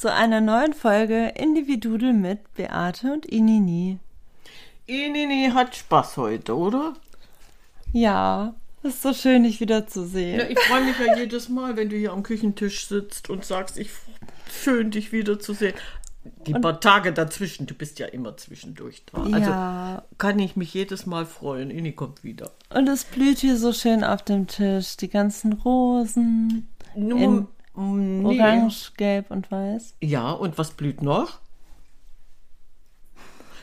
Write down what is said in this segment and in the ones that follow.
Zu einer neuen Folge Individudel mit Beate und Inini. Inini hat Spaß heute, oder? Ja, ist so schön, dich wiederzusehen. Ja, ich freue mich ja jedes Mal, wenn du hier am Küchentisch sitzt und sagst, ich schön dich wiederzusehen. Die paar Tage dazwischen, du bist ja immer zwischendurch da. Also ja, kann ich mich jedes Mal freuen. Ini kommt wieder. und es blüht hier so schön auf dem Tisch. Die ganzen Rosen Mm, nee. orange, gelb und weiß. Ja, und was blüht noch?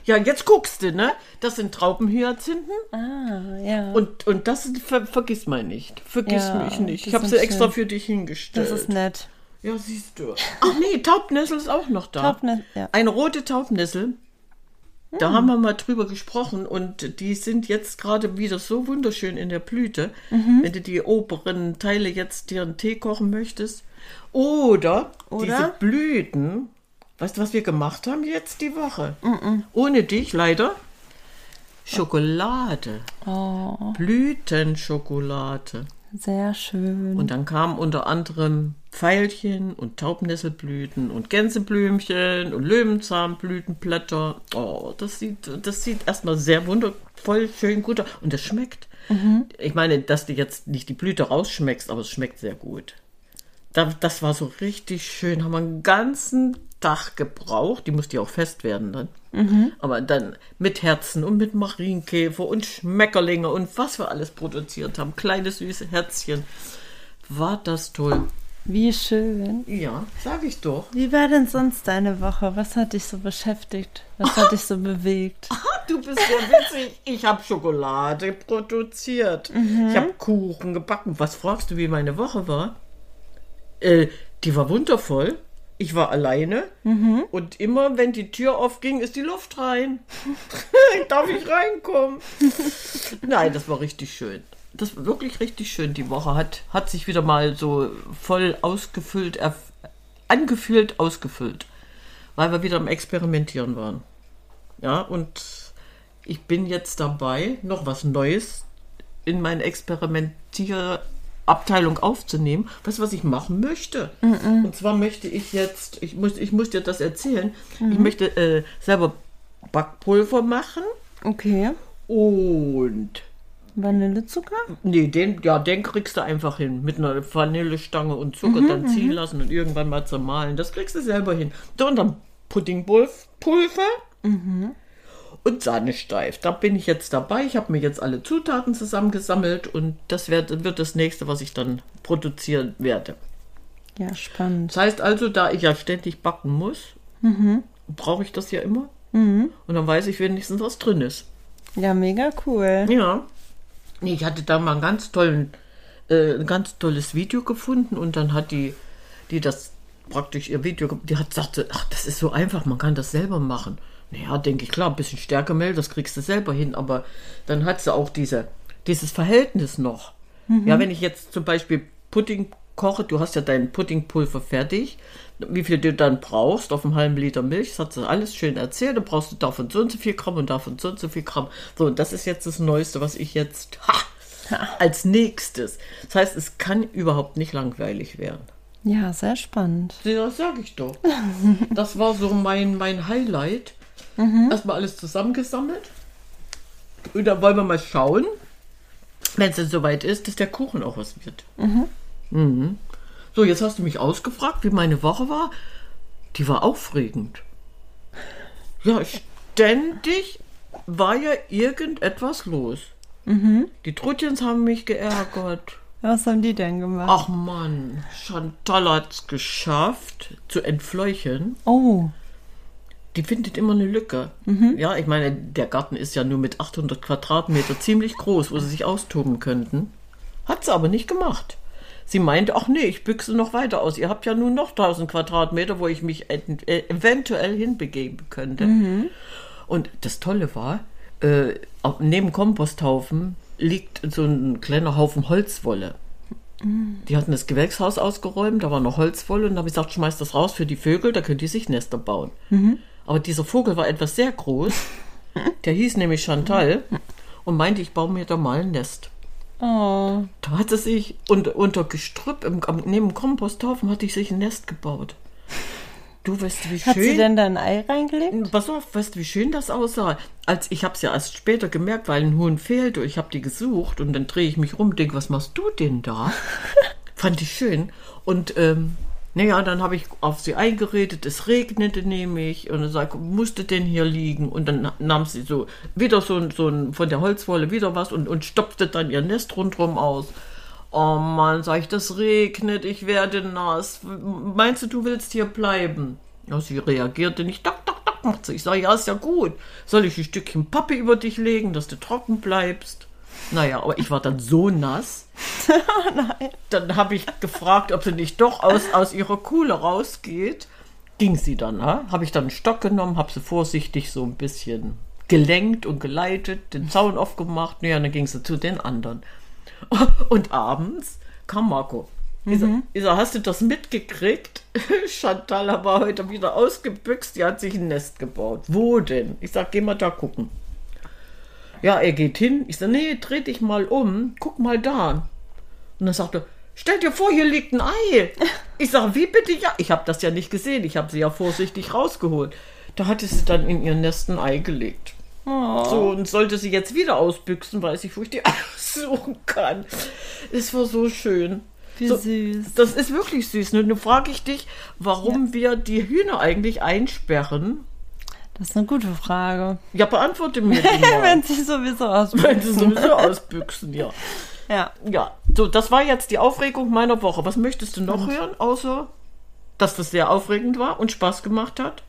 Ja, jetzt guckst du, ne? Das sind Traubenhyazinthen Ah, ja. und, und das ver, vergiss mal nicht. Vergiss Ja, mich nicht. Ich habe sie extra schön. für dich hingestellt. das ist nett. Ja, siehst du. Ach nee, Taubnessel ist auch noch da. Taubne- ja. Eine rote Taubnessel. Da haben wir mal drüber gesprochen und die sind jetzt gerade wieder so wunderschön in der Blüte. Mhm. Wenn du die oberen Teile jetzt dir einen Tee kochen möchtest. Oder, Oder? diese Blüten. Weißt du, was wir gemacht haben jetzt die Woche? Ohne dich leider. Schokolade. Oh, Blütenschokolade. Sehr schön. Und dann kamen unter anderem Veilchen und Taubnesselblüten und Gänseblümchen und Löwenzahnblütenblätter. Oh, das sieht, das sieht erstmal sehr wundervoll, schön gut aus. Und es schmeckt. Ich meine, dass du jetzt nicht die Blüte rausschmeckst, aber es schmeckt sehr gut. Da, das war so richtig schön. Haben wir einen ganzen Tag gebraucht. Die musste ja auch fest werden dann. Aber dann mit Herzen und mit Marienkäfer und Schmetterlinge und was wir alles produziert haben. Kleine süße Herzchen. War das toll. Wie schön. Ja, sag ich doch. Wie war denn sonst deine Woche? Was hat dich so beschäftigt? Was hat dich so bewegt? Du bist ja witzig. Ich habe Schokolade produziert. Ich habe Kuchen gebacken. Was fragst du, wie meine Woche war? Äh, die war wundervoll. Ich war alleine und immer, wenn die Tür aufging, ist die Luft rein. Darf ich reinkommen? Nein, das war richtig schön. Das war wirklich richtig schön. Die Woche hat, hat sich wieder mal so voll ausgefüllt, angefühlt, ausgefüllt, weil wir wieder am Experimentieren waren. Ja, und ich bin jetzt dabei, noch was Neues in meine Experimentierabteilung aufzunehmen. Weißt du, was ich machen möchte? Und zwar möchte ich jetzt, ich muss, ich muss dir das erzählen, ich möchte äh, selber Backpulver machen Okay. und Vanillezucker? Nee, den, ja, den kriegst du einfach hin. Mit einer Vanillestange und Zucker dann ziehen lassen und irgendwann mal zermahlen. Das kriegst du selber hin. So, und dann Puddingpulver und Sahne steif. Da bin ich jetzt dabei. Ich habe mir jetzt alle Zutaten zusammengesammelt und das wird, wird das nächste, was ich dann produzieren werde. Ja, spannend. Das heißt also, da ich ja ständig backen muss, brauche ich das ja immer. Und dann weiß ich wenigstens, was drin ist. Ja, mega cool. Ja. Ich hatte da mal einen ganz tollen, äh, ein ganz tolles Video gefunden und dann hat die, die das praktisch ihr Video, die hat gesagt, ach, das ist so einfach, man kann das selber machen. Naja, denke ich, klar, ein bisschen Stärkemehl, das kriegst du selber hin, aber dann hat sie auch diese, dieses Verhältnis noch. Ja, wenn ich jetzt zum Beispiel Pudding koche, du hast ja dein Puddingpulver fertig, wie viel du dann brauchst auf einem halben Liter Milch, das hat sie alles schön erzählt, dann brauchst du davon so und so viel Gramm und davon so und so viel Gramm. So, und das ist jetzt das Neueste, was ich jetzt ha, als nächstes. Das heißt, es kann überhaupt nicht langweilig werden. Ja, sehr spannend. Ja, Das sag ich doch. Das war so mein, mein Highlight. Erstmal alles zusammengesammelt. Und dann wollen wir mal schauen, wenn es soweit ist, dass der Kuchen auch was wird. Mhm. So, jetzt hast du mich ausgefragt, wie meine Woche war. Die war aufregend. Ja, ständig war ja irgendetwas los. Die Trutchens haben mich geärgert. Was haben die denn gemacht? Ach Mann, Chantal hat's geschafft, zu entfleuchen. Oh, Die findet immer eine Lücke. Ja, ich meine, der Garten ist ja nur mit 800 Quadratmeter ziemlich groß, wo sie sich austoben könnten. Hat sie aber nicht gemacht. Sie meinte, ach nee, ich büchse noch weiter aus. Ihr habt ja nun noch 1000 Quadratmeter, wo ich mich äh, eventuell hinbegeben könnte. Und das Tolle war, äh, neben Komposthaufen liegt so ein kleiner Haufen Holzwolle. Die hatten das Gewächshaus ausgeräumt, da war noch Holzwolle und da habe ich gesagt, schmeiß das raus für die Vögel, da können die sich Nester bauen. Aber dieser Vogel war etwas sehr groß, der hieß nämlich Chantal und meinte, ich baue mir da mal ein Nest. oh. Da hat sie sich unter, unter Gestrüpp im, neben dem Komposthaufen hatte ich sich ein Nest gebaut. Du weißt, wie Hat sie schön. denn da ein Ei reingelegt? Pass auf, weißt du, wie schön das aussah? Als ich habe es ja erst später gemerkt, weil ein Huhn fehlte. Ich habe die gesucht und dann drehe ich mich rum, denke, was machst du denn da? Fand ich schön. Und ähm, naja, dann habe ich auf sie eingeredet, es regnete nämlich und dann sag, musste denn hier liegen? Und dann nahm sie so wieder so, ein- so ein, von der Holzwolle wieder was und, und stopfte dann ihr Nest rundherum aus. Oh Mann, sag ich, das regnet, ich werde nass. Meinst du, du willst hier bleiben? Ja, sie reagierte nicht. Dock, dock, dock, macht sie. Ich sage, ja, ist ja gut. Soll ich ein Stückchen Pappe über dich legen, dass du trocken bleibst? Naja, aber ich war dann so nass. Dann habe ich gefragt, ob sie nicht doch aus, aus ihrer Kuhle rausgeht. Ging sie dann, ha? Habe ich dann einen Stock genommen, habe sie vorsichtig so ein bisschen gelenkt und geleitet, den Zaun aufgemacht. Naja, dann ging sie zu den anderen. Und abends kam Marco. Ich sag, hast du das mitgekriegt? Chantal war heute wieder ausgebüxt, die hat sich ein Nest gebaut. Wo denn? Ich sag, geh mal da gucken. Ja, er geht hin. Ich sag, nee, dreh dich mal um, guck mal da. Und dann sagt er, stell dir vor, hier liegt ein Ei. Ich sag, wie bitte? Ja, ich habe das ja nicht gesehen. Ich habe sie ja vorsichtig rausgeholt. Da hatte sie dann in ihr Nest ein Ei gelegt. So, und sollte sie jetzt wieder ausbüchsen, weiß ich, wo ich die aussuchen kann. Es war so schön. Wie so, süß. Das ist wirklich süß. Nun frage ich dich, warum wir die Hühner eigentlich einsperren. Das ist eine gute Frage. Ja, beantworte mir die mal. Wenn sie sowieso aus. Wenn sie sowieso ausbüchsen, ja. Ja. Ja, so, das war jetzt die Aufregung meiner Woche. Was möchtest du noch hören, außer dass das sehr aufregend war und Spaß gemacht hat?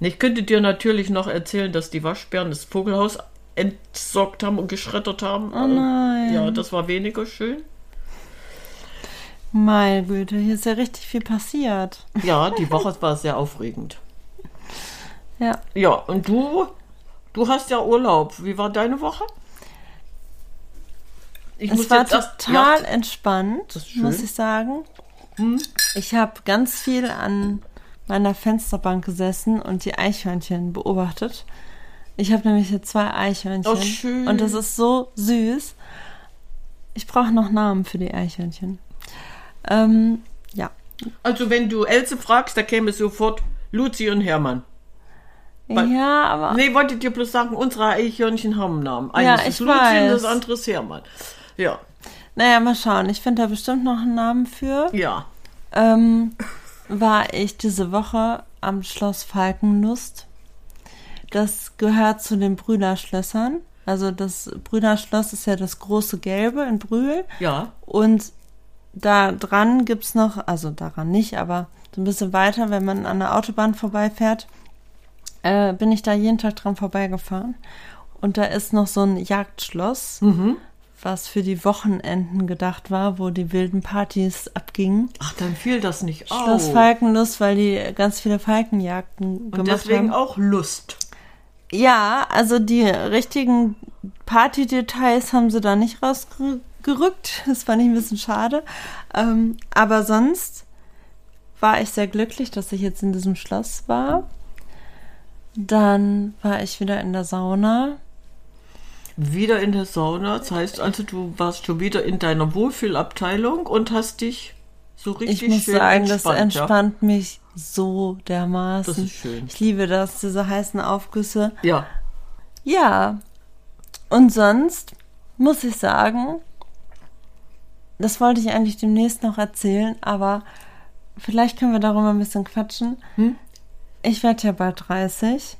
Ich könnte dir natürlich noch erzählen, dass die Waschbären das Vogelhaus entsorgt haben und geschreddert haben. Oh nein. Ja, das war weniger schön. Meine Güte, hier ist ja richtig viel passiert. Ja, die Woche war sehr aufregend. Ja. Ja, und du, du hast ja Urlaub. Wie war deine Woche? Ich Es war erst- total ja, entspannt, muss ich sagen. Ich habe ganz viel an meiner Fensterbank gesessen und die Eichhörnchen beobachtet. Ich habe nämlich hier zwei Eichhörnchen. Oh, schön. Und das ist so süß. Ich brauche noch Namen für die Eichhörnchen. Ähm, ja. Also wenn du Else fragst, da käme sofort Luzi und Hermann. Weil- ja, aber Nee, wollte dir bloß sagen, unsere Eichhörnchen haben einen Namen. Ja, Eines ich ist weiß. das andere ist Hermann. Ja, naja, mal schauen. Ich finde da bestimmt noch einen Namen für. ja. ähm, war ich diese Woche am Schloss Falkenlust. Das gehört zu den Brüderschlössern. Also das Brüderschloss ist ja das große Gelbe in Brühl. Ja, Und da dran gibt's noch, also daran nicht, aber so ein bisschen weiter, wenn man an der Autobahn vorbeifährt, äh, bin ich da jeden Tag dran vorbeigefahren. Und da ist noch so ein Jagdschloss, was für die Wochenenden gedacht war, wo die wilden Partys abgingen. ach, dann fiel das nicht Schloss auf. Falkenlust, weil die ganz viele Falkenjagden und gemacht deswegen haben. auch Lust. Ja, also die richtigen Partydetails haben sie da nicht rausgerückt. Das fand ich ein bisschen schade. Ähm, aber sonst war ich sehr glücklich, dass ich jetzt in diesem Schloss war. Dann war ich wieder in der Sauna. Wieder in der Sauna. Das heißt also, du warst schon wieder in deiner Wohlfühlabteilung und hast dich so richtig Ich muss schön sagen, entspannt. das entspannt mich so dermaßen. Das ist schön. Ich liebe das, diese heißen Aufgüsse. Ja. Ja. Und sonst muss ich sagen, das wollte ich eigentlich demnächst noch erzählen, aber vielleicht können wir darüber ein bisschen quatschen. Hm? Ich werde ja bald 30.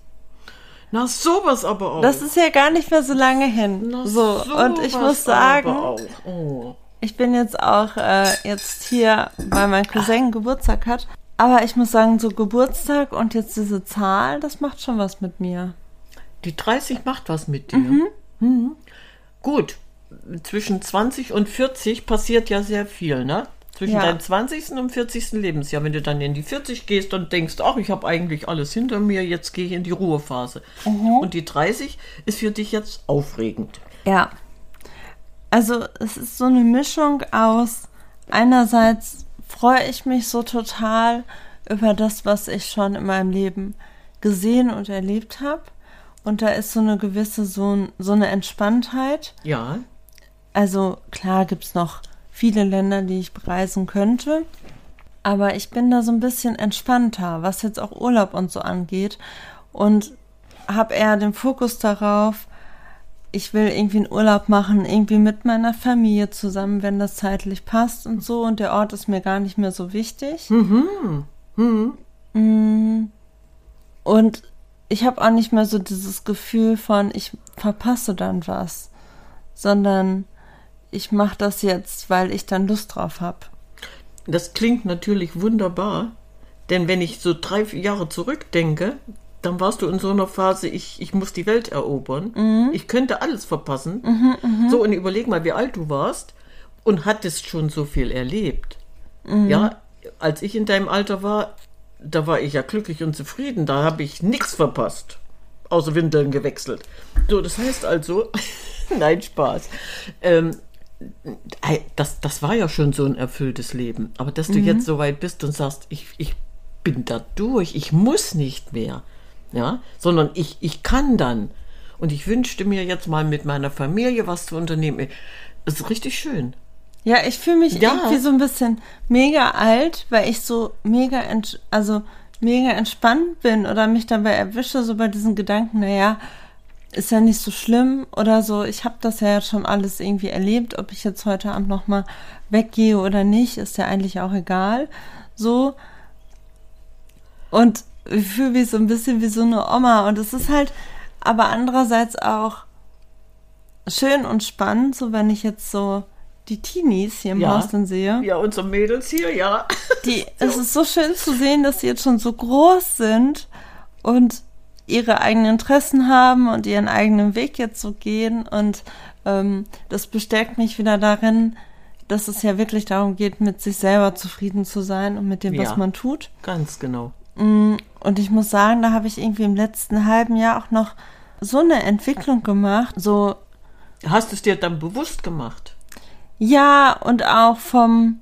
Na, sowas aber auch. Das ist ja gar nicht mehr so lange hin. Na, so, und ich muss sagen. Oh. ich bin jetzt auch äh, jetzt hier, weil mein Cousin Geburtstag hat. Aber ich muss sagen, so Geburtstag und jetzt diese Zahl, das macht schon was mit mir. Die 30 macht was mit dir. Mhm. Gut, zwischen 20 und 40 passiert ja sehr viel, ne? Zwischen Ja. deinem 20. und 40. Lebensjahr, wenn du dann in die 40 gehst und denkst, ach, ich habe eigentlich alles hinter mir, jetzt gehe ich in die Ruhephase. Und die 30 ist für dich jetzt aufregend. Ja. Also es ist so eine Mischung aus, einerseits freue ich mich so total über das, was ich schon in meinem Leben gesehen und erlebt habe. Und da ist so eine gewisse, so, so eine Entspanntheit. Ja, Also klar gibt's noch viele Länder, die ich bereisen könnte. Aber ich bin da so ein bisschen entspannter, was jetzt auch Urlaub und so angeht. Und habe eher den Fokus darauf, ich will irgendwie einen Urlaub machen, irgendwie mit meiner Familie zusammen, wenn das zeitlich passt und so. Und der Ort ist mir gar nicht mehr so wichtig. Mm. Und ich habe auch nicht mehr so dieses Gefühl von, ich verpasse dann was, sondern ich mache das jetzt, weil ich dann Lust drauf habe. das klingt natürlich wunderbar, denn wenn ich so drei, Jahre zurückdenke, dann warst du in so einer Phase, ich, ich muss die Welt erobern. Ich könnte alles verpassen. so, und überleg mal, wie alt du warst und hattest schon so viel erlebt. Ja, als ich in deinem Alter war, da war ich ja glücklich und zufrieden. Da habe ich nichts verpasst. Außer Windeln gewechselt. So, das heißt also, nein, Spaß. Ähm, das, das war ja schon so ein erfülltes Leben. Aber dass du jetzt so weit bist und sagst, ich, ich bin da durch, ich muss nicht mehr, ja, sondern ich, ich kann dann. Und ich wünschte mir jetzt mal mit meiner Familie was zu unternehmen. Das ist richtig schön. Ja, ich fühle mich Ja. irgendwie so ein bisschen mega alt, weil ich so mega, also mega entspannt bin oder mich dabei erwische, so bei diesen Gedanken, naja, ist ja nicht so schlimm oder so. Ich habe das ja jetzt schon alles irgendwie erlebt, ob ich jetzt heute Abend nochmal weggehe oder nicht, ist ja eigentlich auch egal. So. Und ich fühle mich so ein bisschen wie so eine Oma und es ist halt aber andererseits auch schön und spannend, so wenn ich jetzt so die Teenies hier im Ja. Haus dann sehe. Ja, unsere Mädels hier, ja. Die, Es ist so schön zu sehen, dass sie jetzt schon so groß sind und ihre eigenen Interessen haben und ihren eigenen Weg jetzt so gehen. Und ähm, das bestärkt mich wieder darin, dass es ja wirklich darum geht, mit sich selber zufrieden zu sein und mit dem, Ja. was man tut. Ganz genau. Und ich muss sagen, da habe ich irgendwie im letzten halben Jahr auch noch so eine Entwicklung gemacht. So, Hast du es dir dann bewusst gemacht? ja, und auch vom,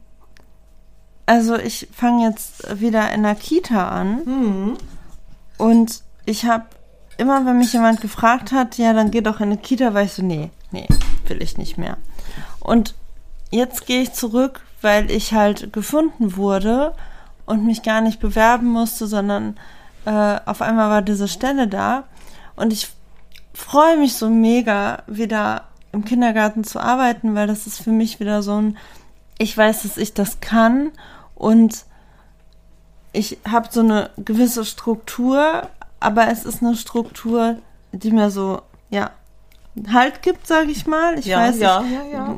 also ich fange jetzt wieder in der Kita an. Und ich habe immer, wenn mich jemand gefragt hat, ja, dann geh doch in eine Kita, war ich so, nee, nee, will ich nicht mehr. Und jetzt gehe ich zurück, weil ich halt gefunden wurde und mich gar nicht bewerben musste, sondern äh, auf einmal war diese Stelle da. Und ich freue mich so mega, wieder im Kindergarten zu arbeiten, weil das ist für mich wieder so ein, ich weiß, dass ich das kann und ich habe so eine gewisse Struktur, aber es ist eine Struktur, die mir so, ja, Halt gibt, sage ich mal. Ich Ja, weiß, ja, ich ja,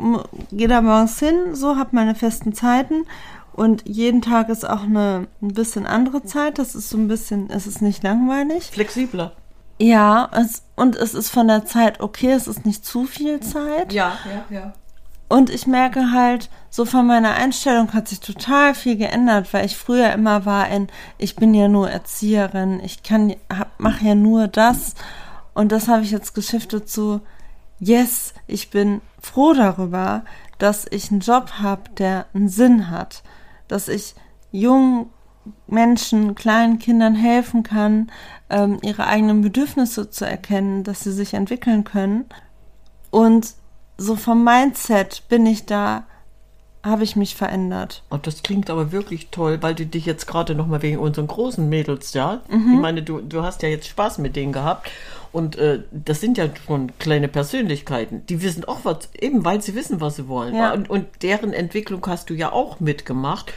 gehe da morgens hin, so, habe meine festen Zeiten und jeden Tag ist auch eine ein bisschen andere Zeit. Das ist so ein bisschen, es ist nicht langweilig. Flexibler. Ja, es, und es ist von der Zeit okay, es ist nicht zu viel Zeit. Ja, ja, ja. Und ich merke halt, so von meiner Einstellung hat sich total viel geändert, weil ich früher immer war in, ich bin ja nur Erzieherin, ich kann, hab, mach ja nur das. Und das habe ich jetzt geschiftet zu, yes, ich bin froh darüber, dass ich einen Job habe, der einen Sinn hat, dass ich jungen Menschen, kleinen Kindern helfen kann, ähm, ihre eigenen Bedürfnisse zu erkennen, dass sie sich entwickeln können. Und so vom Mindset bin ich da, habe ich mich verändert. Und das klingt aber wirklich toll, weil du dich jetzt gerade noch mal wegen unseren großen Mädels, ja, ich meine, du, du hast ja jetzt Spaß mit denen gehabt und äh, das sind ja schon kleine Persönlichkeiten, die wissen auch was, eben weil sie wissen, was sie wollen. Ja. Und, und deren Entwicklung hast du ja auch mitgemacht.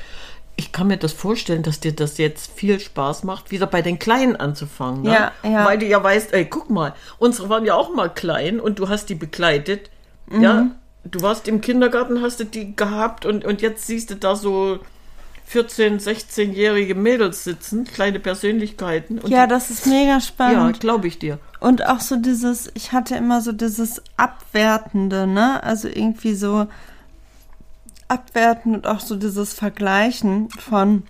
ich kann mir das vorstellen, dass dir das jetzt viel Spaß macht, wieder bei den Kleinen anzufangen. Ne? Ja, ja. Weil du ja weißt, ey, guck mal, unsere waren ja auch mal klein und du hast die begleitet. Ja, du warst im Kindergarten, hast du die gehabt und, und jetzt siehst du da so 14-, 16-jährige Mädels sitzen, kleine Persönlichkeiten. Und Ja, das ist mega ja, spannend. glaube ich dir. Und auch so dieses, ich hatte immer so dieses Abwertende, ne? Also irgendwie so abwertend und auch so dieses Vergleichen von,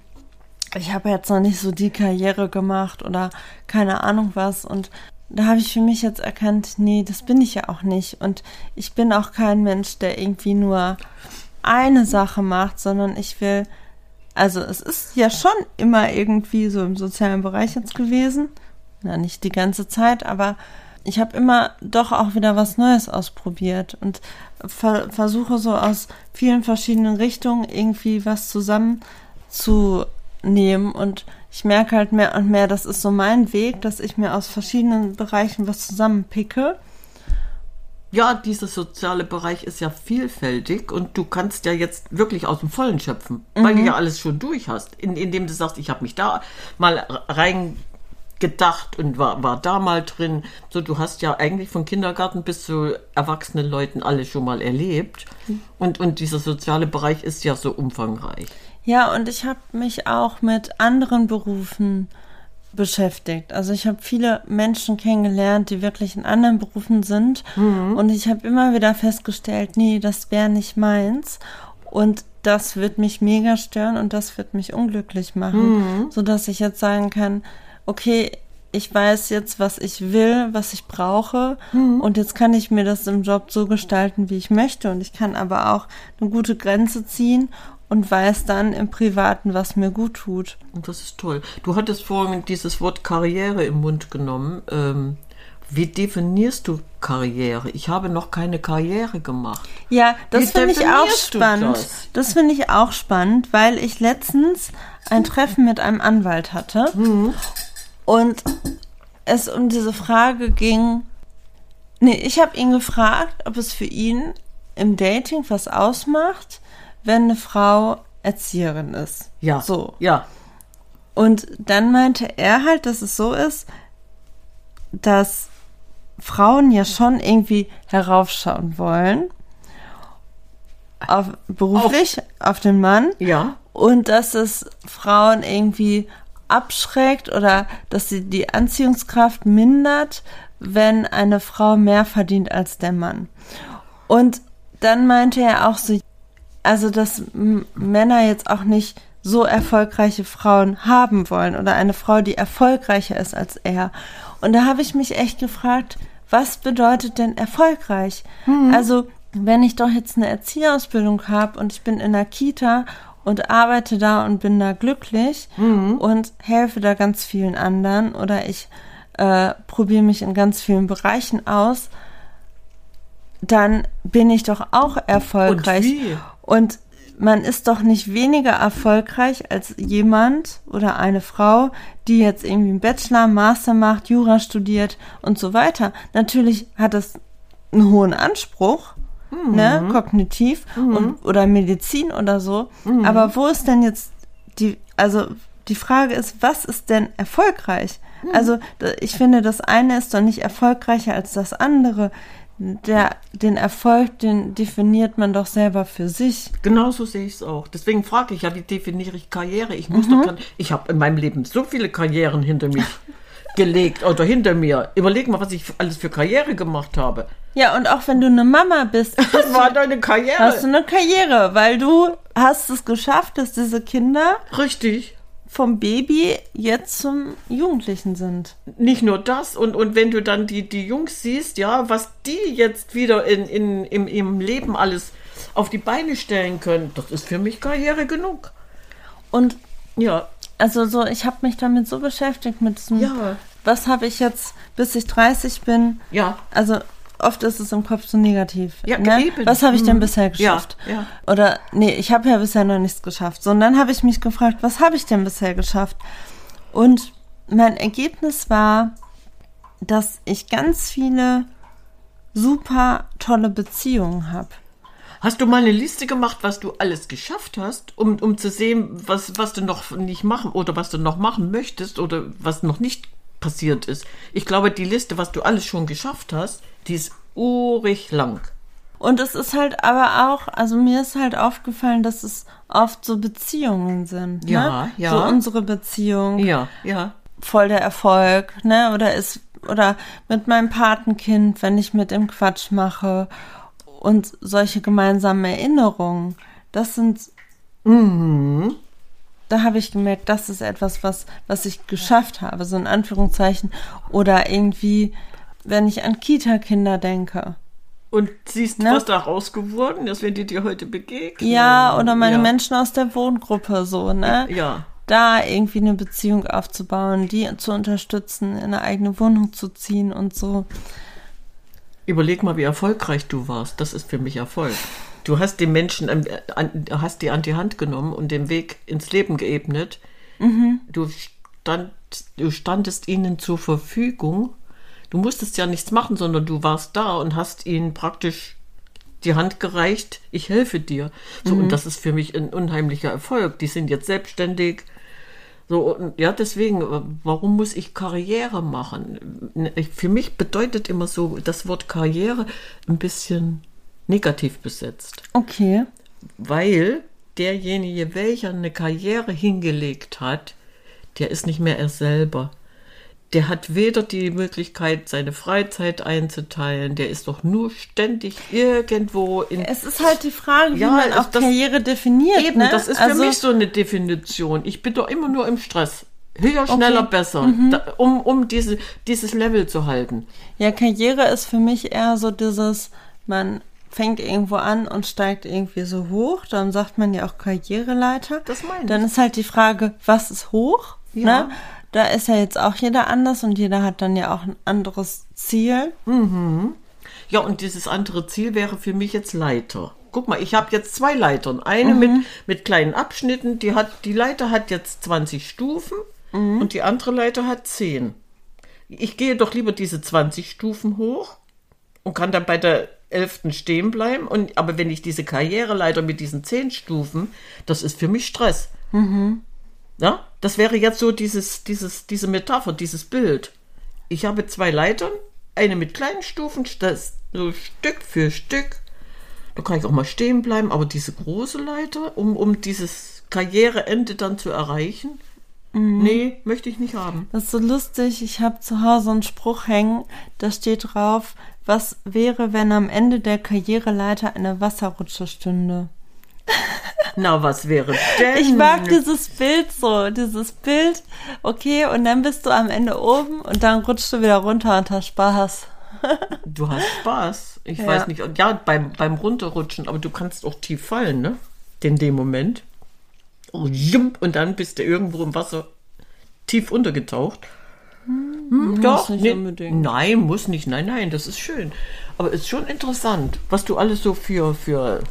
ich habe jetzt noch nicht so die Karriere gemacht oder keine Ahnung was. Und da habe ich für mich jetzt erkannt, nee, das bin ich ja auch nicht. Und ich bin auch kein Mensch, der irgendwie nur eine Sache macht, sondern ich will, also es ist ja schon immer irgendwie so im sozialen Bereich jetzt gewesen. Na, nicht die ganze Zeit, aber ich habe immer doch auch wieder was Neues ausprobiert und ver versuche so aus vielen verschiedenen Richtungen irgendwie was zusammenzunehmen und ich merke halt mehr und mehr, das ist so mein Weg, dass ich mir aus verschiedenen Bereichen was zusammenpicke. Ja, dieser soziale Bereich ist ja vielfältig und du kannst ja jetzt wirklich aus dem Vollen schöpfen, weil du ja alles schon durch hast, in, indem du sagst, ich habe mich da mal reingedacht und war, war da mal drin. So, du hast ja eigentlich von Kindergarten bis zu erwachsenen Leuten alles schon mal erlebt und, und dieser soziale Bereich ist ja so umfangreich. Ja, und ich habe mich auch mit anderen Berufen beschäftigt. Also ich habe viele Menschen kennengelernt, die wirklich in anderen Berufen sind. Und ich habe immer wieder festgestellt, nee, das wäre nicht meins. Und das wird mich mega stören und das wird mich unglücklich machen. Sodass ich jetzt sagen kann, okay, ich weiß jetzt, was ich will, was ich brauche. Und jetzt kann ich mir das im Job so gestalten, wie ich möchte. Und ich kann aber auch eine gute Grenze ziehen und weiß dann im Privaten, was mir gut tut. Und das ist toll. Du hattest vorhin dieses Wort Karriere im Mund genommen. Ähm, wie definierst du Karriere? Ich habe noch keine Karriere gemacht. Ja, das finde ich auch spannend. das? Das, finde ich auch spannend, weil ich letztens ein Treffen mit einem Anwalt hatte und es um diese Frage ging. Nee, ich habe ihn gefragt, ob es für ihn im Dating was ausmacht, wenn eine Frau Erzieherin ist. Ja. So. Ja. Und dann meinte er halt, dass es so ist, dass Frauen ja schon irgendwie heraufschauen wollen. Auf, beruflich, auf, den Mann. Ja. Und dass es Frauen irgendwie abschreckt oder dass sie die Anziehungskraft mindert, wenn eine Frau mehr verdient als der Mann. Und dann meinte er auch so, also dass Männer jetzt auch nicht so erfolgreiche Frauen haben wollen oder eine Frau, die erfolgreicher ist als er. Und da habe ich mich echt gefragt, was bedeutet denn erfolgreich? Also, wenn ich doch jetzt eine Erzieherausbildung habe und ich bin in der Kita und arbeite da und bin da glücklich und helfe da ganz vielen anderen oder ich äh, probiere mich in ganz vielen Bereichen aus, dann bin ich doch auch erfolgreich. wie? Und man ist doch nicht weniger erfolgreich als jemand oder eine Frau, die jetzt irgendwie einen Bachelor, Master macht, Jura studiert und so weiter. Natürlich hat das einen hohen Anspruch, ne, kognitiv und, oder Medizin oder so. Aber wo ist denn jetzt die, also die Frage ist, was ist denn erfolgreich? Also da- ich finde, das eine ist doch nicht erfolgreicher als das andere. Der, den Erfolg, den definiert man doch selber für sich. Genauso sehe ich es auch. Deswegen frage ich ja, wie definiere ich Karriere? Ich muss doch, ich habe in meinem Leben so viele Karrieren hinter mich gelegt oder hinter mir. Überleg mal, was ich alles für Karriere gemacht habe. Ja, und auch wenn du eine Mama bist, Das war deine Karriere. hast du eine Karriere, weil du hast es geschafft, dass diese Kinder Richtig. Vom Baby jetzt zum Jugendlichen sind. Nicht nur das, und, und wenn du dann die, die Jungs siehst, ja, was die jetzt wieder in, in, im, im Leben alles auf die Beine stellen können, das ist für mich Karriere genug. Und Ja, also so, ich habe mich damit so beschäftigt mit diesem, Ja. was habe ich jetzt, bis ich 30 bin, ja, also oft ist es im Kopf so negativ. Ja, ne? eben. Was habe ich denn Mhm. bisher Ja, geschafft? ja. Oder nee, ich habe ja bisher noch nichts geschafft. So, und dann habe ich mich gefragt, was habe ich denn bisher geschafft? Und mein Ergebnis war, dass ich ganz viele super tolle Beziehungen habe. Hast du mal eine Liste gemacht, was du alles geschafft hast, um, um zu sehen, was, was du noch nicht machen oder was du noch machen möchtest oder was noch nicht passiert ist? Ich glaube, die Liste, was du alles schon geschafft hast, die ist urig lang. Und es ist halt aber auch, also mir ist halt aufgefallen, dass es oft so Beziehungen sind. Ja, ne? ja. So unsere Beziehung. Ja, ja. voll der Erfolg, ne? Oder ist oder mit meinem Patenkind, wenn ich mit ihm Quatsch mache und solche gemeinsamen Erinnerungen. Das sind da habe ich gemerkt, das ist etwas, was was ich geschafft habe, so in Anführungszeichen oder irgendwie wenn ich an Kita-Kinder denke. Und siehst, Ne? was daraus geworden ist, wenn die dir heute begegnen. Ja, oder meine ja. Menschen aus der Wohngruppe so, ne? Ja. Da irgendwie eine Beziehung aufzubauen, die zu unterstützen, in eine eigene Wohnung zu ziehen und so. Überleg mal, wie erfolgreich du warst. Das ist für mich Erfolg. Du hast den Menschen, an, hast die an die Hand genommen und den Weg ins Leben geebnet. Du, stand, du standest ihnen zur Verfügung. Du musstest ja nichts machen, sondern du warst da und hast ihnen praktisch die Hand gereicht. Ich helfe dir. So, und das ist für mich ein unheimlicher Erfolg. Die sind jetzt selbstständig. So, und ja, deswegen, äh, warum muss ich Karriere machen? Für mich bedeutet immer so das Wort Karriere ein bisschen negativ besetzt, Okay. weil derjenige, welcher eine Karriere hingelegt hat, der ist nicht mehr er selber. Der hat weder die Möglichkeit, seine Freizeit einzuteilen, der ist doch nur ständig irgendwo in Es ist halt die Frage, wie Ja, man auch das- Karriere definiert. Eben, ne? das ist also, für mich so eine Definition. Ich bin doch immer nur im Stress. Höher, schneller, besser, da, um, um diese, dieses Level zu halten. Ja, Karriere ist für mich eher so dieses, man fängt irgendwo an und steigt irgendwie so hoch. Dann sagt man ja auch Karriereleiter. Das meine ich. Dann ist halt die Frage, was ist hoch? Ja. Ne? Da ist ja jetzt auch jeder anders und jeder hat dann ja auch ein anderes Ziel. Ja, und dieses andere Ziel wäre für mich jetzt Leiter. Guck mal, ich habe jetzt zwei Leitern. Eine mit, mit kleinen Abschnitten, die hat, die Leiter hat jetzt 20 Stufen und die andere Leiter hat 10. Ich gehe doch lieber diese 20 Stufen hoch und kann dann bei der 11. stehen bleiben. Und, aber wenn ich diese Karriereleiter mit diesen 10 Stufen, das ist für mich Stress. Ja, das wäre jetzt so dieses, dieses, diese Metapher, dieses Bild. Ich habe zwei Leitern, eine mit kleinen Stufen, das so Stück für Stück. Da kann ich auch mal stehen bleiben, aber diese große Leiter, um, um dieses Karriereende dann zu erreichen, nee, möchte ich nicht haben. Das ist so lustig. Ich habe zu Hause einen Spruch hängen, da steht drauf, was wäre, wenn am Ende der Karriereleiter eine Wasserrutsche stünde. Na, was wäre denn? Ich mag dieses Bild so, dieses Bild. Okay, und dann bist du am Ende oben und dann rutschst du wieder runter und hast Spaß. Du hast Spaß. Ich Ja. weiß nicht. Ja, beim, beim Runterrutschen, aber du kannst auch tief fallen, ne? In dem Moment. Oh, und dann bist du irgendwo im Wasser tief untergetaucht. Hm, muss nicht unbedingt. Nein, muss nicht. Nein, nein, das ist schön. Aber ist schon interessant, was du alles so für, für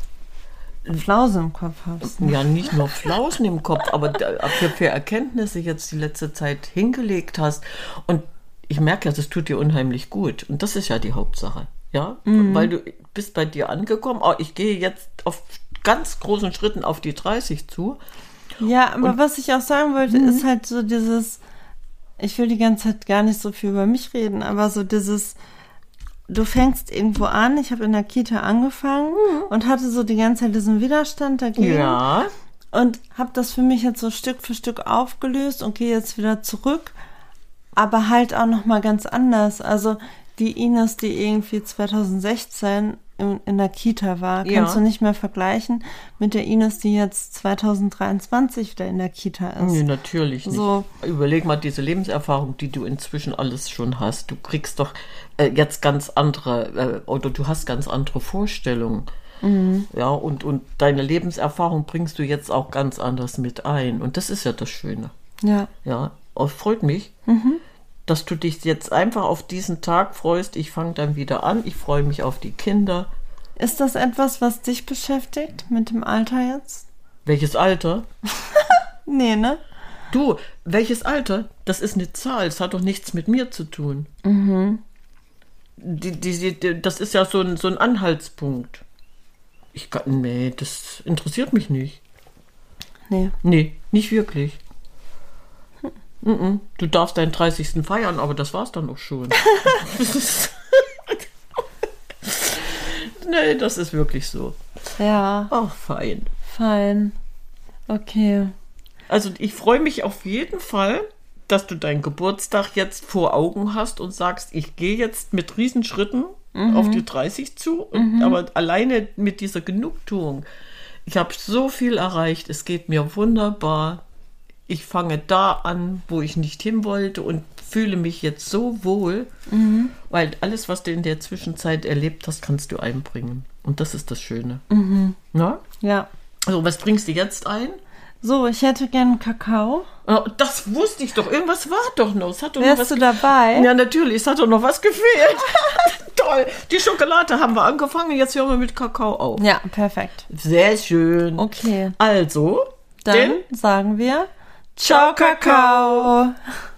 Flause im Kopf hast. ja, nicht nur Flausen im Kopf, aber für, für Erkenntnisse jetzt die letzte Zeit hingelegt hast. Und ich merke ja, das tut dir unheimlich gut. Und das ist ja die Hauptsache. Ja, weil du bist bei dir angekommen. Oh, ich gehe jetzt auf ganz großen Schritten auf die 30 zu. Ja, aber was ich auch sagen wollte, ist halt so dieses, ich will die ganze Zeit gar nicht so viel über mich reden, aber so dieses, du fängst irgendwo an, ich habe in der Kita angefangen und hatte so die ganze Zeit diesen Widerstand dagegen. Ja. und habe das für mich jetzt so Stück für Stück aufgelöst und gehe jetzt wieder zurück, aber halt auch noch mal ganz anders. Also die Ines, die irgendwie 2016 in, in der Kita war, Ja. kannst du nicht mehr vergleichen mit der Ines, die jetzt 2023 wieder in der Kita ist. Nee, natürlich nicht. So. Überleg mal diese Lebenserfahrung, die du inzwischen alles schon hast. Du kriegst doch äh, jetzt ganz andere, äh, oder du hast ganz andere Vorstellungen. Ja, und, und deine Lebenserfahrung bringst du jetzt auch ganz anders mit ein. Und das ist ja das Schöne. Ja. Ja, oh, es freut mich, dass du dich jetzt einfach auf diesen Tag freust. Ich fange dann wieder an. Ich freue mich auf die Kinder. Ist das etwas, was dich beschäftigt mit dem Alter jetzt? Welches Alter? Nee, ne? Du, welches Alter? Das ist eine Zahl. Es hat doch nichts mit mir zu tun. Die, die, die, das ist ja so ein, so ein Anhaltspunkt. Ich kann, nee, das interessiert mich nicht. Nee. Nee, nicht wirklich. Mhm. Du darfst deinen 30. feiern, aber das war's dann auch schon. nee, das ist wirklich so. Ja, Ach, fein. fein. Okay. Also ich freue mich auf jeden Fall, dass du deinen Geburtstag jetzt vor Augen hast und sagst, ich gehe jetzt mit Riesenschritten auf die 30 zu. Und, Aber alleine mit dieser Genugtuung, ich habe so viel erreicht, es geht mir wunderbar. Ich fange da an, wo ich nicht hin wollte und fühle mich jetzt so wohl, weil alles, was du in der Zwischenzeit erlebt hast, kannst du einbringen. Und das ist das Schöne. Na? Ja. Also, was bringst du jetzt ein? So, ich hätte gern Kakao. Oh, das wusste ich doch. Irgendwas war doch noch. Es hat doch Wärst du dabei? Ja, natürlich. Es hat doch noch was gefehlt. Toll. Die Schokolade haben wir angefangen. Jetzt hören wir mit Kakao auf. Ja, perfekt. Sehr schön. Okay. Also, Dann sagen wir Ciao, Kakao.